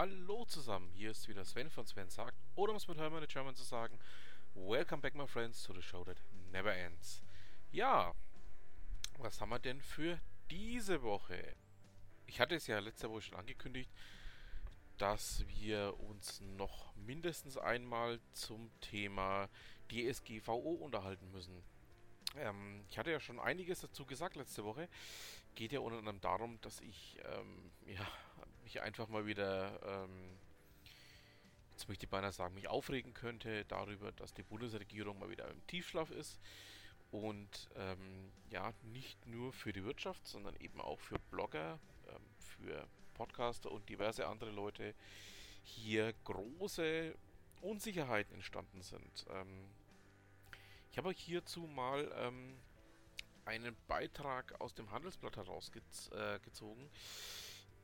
Hallo zusammen, hier ist wieder Sven von Sven sagt, oder um es mit Hermann in German zu sagen, Welcome back my friends to the show that never ends. Ja, was haben wir denn für diese Woche? Ich hatte es ja letzte Woche schon angekündigt, dass wir uns noch mindestens einmal zum Thema DSGVO unterhalten müssen. Ähm, ich hatte ja schon einiges dazu gesagt letzte Woche. Geht ja unter anderem darum, dass ich ähm, ja, mich einfach mal wieder, ähm, jetzt möchte ich beinahe sagen, mich aufregen könnte darüber, dass die Bundesregierung mal wieder im Tiefschlaf ist. Und ähm, ja, nicht nur für die Wirtschaft, sondern eben auch für Blogger, ähm, für Podcaster und diverse andere Leute hier große Unsicherheiten entstanden sind. Ähm, ich habe euch hierzu mal ähm, einen Beitrag aus dem Handelsblatt herausgezogen, äh,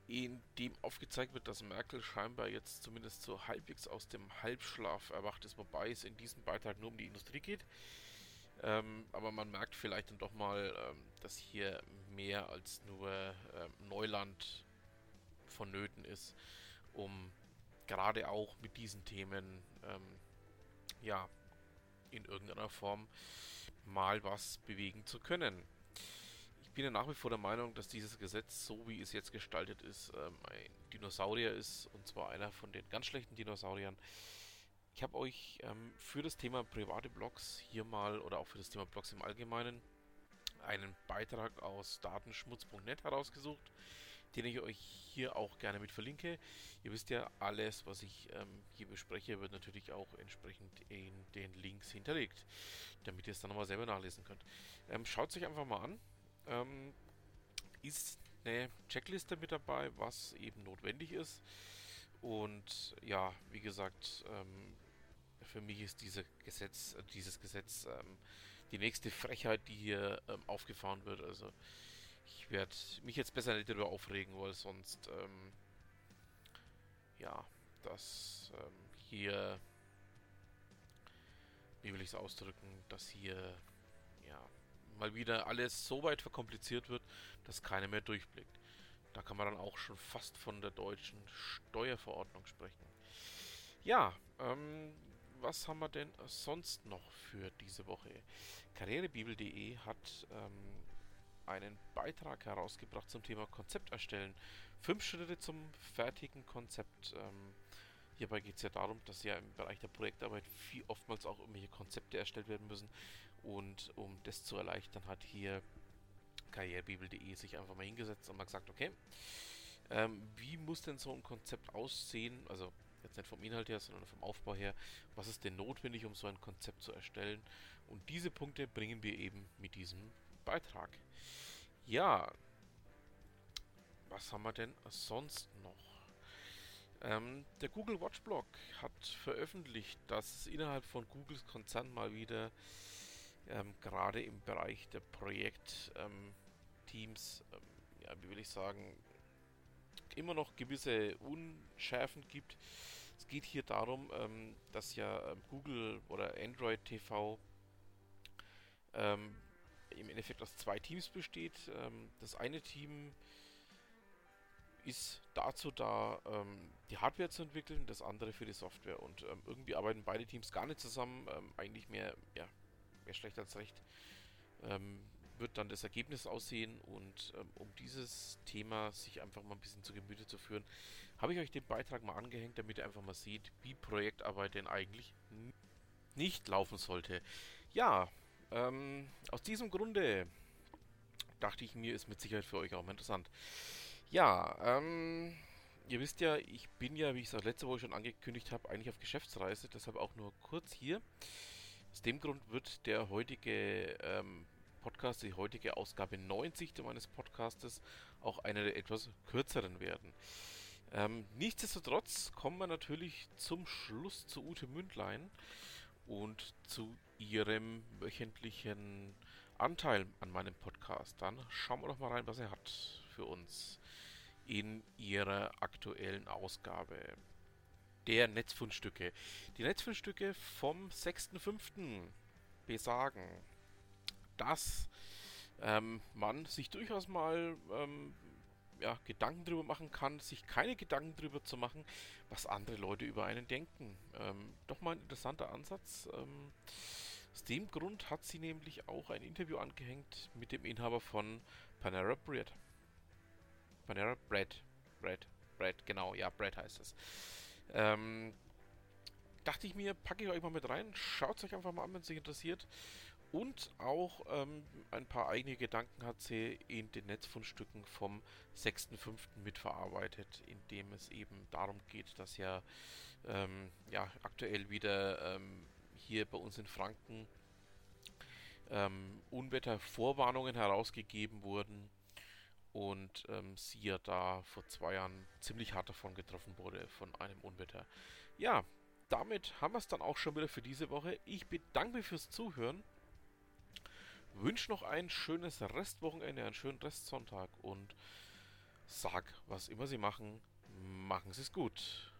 in dem aufgezeigt wird, dass Merkel scheinbar jetzt zumindest so halbwegs aus dem Halbschlaf erwacht ist, wobei es in diesem Beitrag nur um die Industrie geht. Ähm, aber man merkt vielleicht dann doch mal, ähm, dass hier mehr als nur ähm, Neuland vonnöten ist, um gerade auch mit diesen Themen ähm, ja in irgendeiner Form mal was bewegen zu können. Ich bin ja nach wie vor der Meinung, dass dieses Gesetz, so wie es jetzt gestaltet ist, ähm, ein Dinosaurier ist, und zwar einer von den ganz schlechten Dinosauriern. Ich habe euch ähm, für das Thema private Blogs hier mal, oder auch für das Thema Blogs im Allgemeinen, einen Beitrag aus datenschmutz.net herausgesucht, den ich euch hier auch gerne mit verlinke. Ihr wisst ja, alles, was ich ähm, hier bespreche, wird natürlich auch entsprechend in den Links hinterlegt, damit ihr es dann nochmal selber nachlesen könnt. Ähm, Schaut es euch einfach mal an. Ähm, ist eine Checkliste mit dabei, was eben notwendig ist. Und ja, wie gesagt, ähm, für mich ist diese Gesetz, dieses Gesetz ähm, die nächste Frechheit, die hier ähm, aufgefahren wird. Also ich werde mich jetzt besser nicht darüber aufregen, weil sonst ähm, ja, das ähm, hier, wie will ich es ausdrücken, dass hier ja mal wieder alles so weit verkompliziert wird, dass keiner mehr durchblickt. Da kann man dann auch schon fast von der deutschen Steuerverordnung sprechen. Ja, ähm, was haben wir denn sonst noch für diese Woche? Karrierebibel.de hat ähm, einen Beitrag herausgebracht zum Thema Konzept erstellen. Fünf Schritte zum fertigen Konzept. Ähm, hierbei geht es ja darum, dass ja im Bereich der Projektarbeit viel oftmals auch irgendwelche Konzepte erstellt werden müssen. Und um das zu erleichtern, hat hier karrierebibel.de sich einfach mal hingesetzt und mal gesagt, okay, ähm, wie muss denn so ein Konzept aussehen? Also jetzt nicht vom Inhalt her, sondern vom Aufbau her. Was ist denn notwendig, um so ein Konzept zu erstellen? Und diese Punkte bringen wir eben mit diesem Beitrag. Ja, was haben wir denn sonst noch? Ähm, der Google Watch Blog hat veröffentlicht, dass es innerhalb von Googles Konzern mal wieder ähm, gerade im Bereich der Projektteams, ähm, ja, wie will ich sagen, immer noch gewisse Unschärfen gibt. Es geht hier darum, ähm, dass ja ähm, Google oder Android TV ähm, im Endeffekt aus zwei Teams besteht. Ähm, das eine Team ist dazu da, ähm, die Hardware zu entwickeln, das andere für die Software. Und ähm, irgendwie arbeiten beide Teams gar nicht zusammen. eigentlich mehr, ja, mehr schlecht als recht wird dann das Ergebnis aussehen und ähm, um dieses Thema sich einfach mal ein bisschen zu Gemüte zu führen, habe ich euch den Beitrag mal angehängt, damit ihr einfach mal seht, wie Projektarbeit denn eigentlich nicht laufen sollte. Ja, ähm, aus diesem Grunde dachte ich mir, ist mit Sicherheit für euch auch mal interessant. Ja, ähm, ihr wisst ja, ich bin ja, wie ich es auch letzte Woche schon angekündigt habe, eigentlich auf Geschäftsreise, deshalb auch nur kurz hier. Aus dem Grund wird der heutige ähm, Podcast, die heutige Ausgabe 90 meines Podcastes, auch eine der etwas kürzeren werden. Ähm, nichtsdestotrotz kommen wir natürlich zum Schluss zu Ute Mündlein und zu ihrem wöchentlichen Anteil an meinem Podcast. Dann schauen wir doch mal rein, was er hat für uns in ihrer aktuellen Ausgabe der Netzfundstücke. Die Netzfundstücke vom 6.5. besagen, dass ähm, man sich durchaus mal ähm, ja, Gedanken drüber machen kann, sich keine Gedanken drüber zu machen, was andere Leute über einen denken. Ähm, doch mal ein interessanter Ansatz. Ähm, aus dem Grund hat sie nämlich auch ein Interview angehängt mit dem Inhaber von Panera Bread. Panera Bread. Bread. Bread, genau, ja, Bread heißt es. Ähm, dachte ich mir, packe ich euch mal mit rein. Schaut es euch einfach mal an, wenn es euch interessiert. Und auch ähm, ein paar eigene Gedanken hat sie in den Netzfundstücken vom 6.5. mitverarbeitet, in dem es eben darum geht, dass ja, ähm, ja aktuell wieder ähm, hier bei uns in Franken ähm, Unwettervorwarnungen herausgegeben wurden und ähm, sie ja da vor zwei Jahren ziemlich hart davon getroffen wurde von einem Unwetter. Ja, damit haben wir es dann auch schon wieder für diese Woche. Ich bedanke mich fürs Zuhören wünsche noch ein schönes Restwochenende, einen schönen Restsonntag und sag, was immer Sie machen, machen Sie es gut.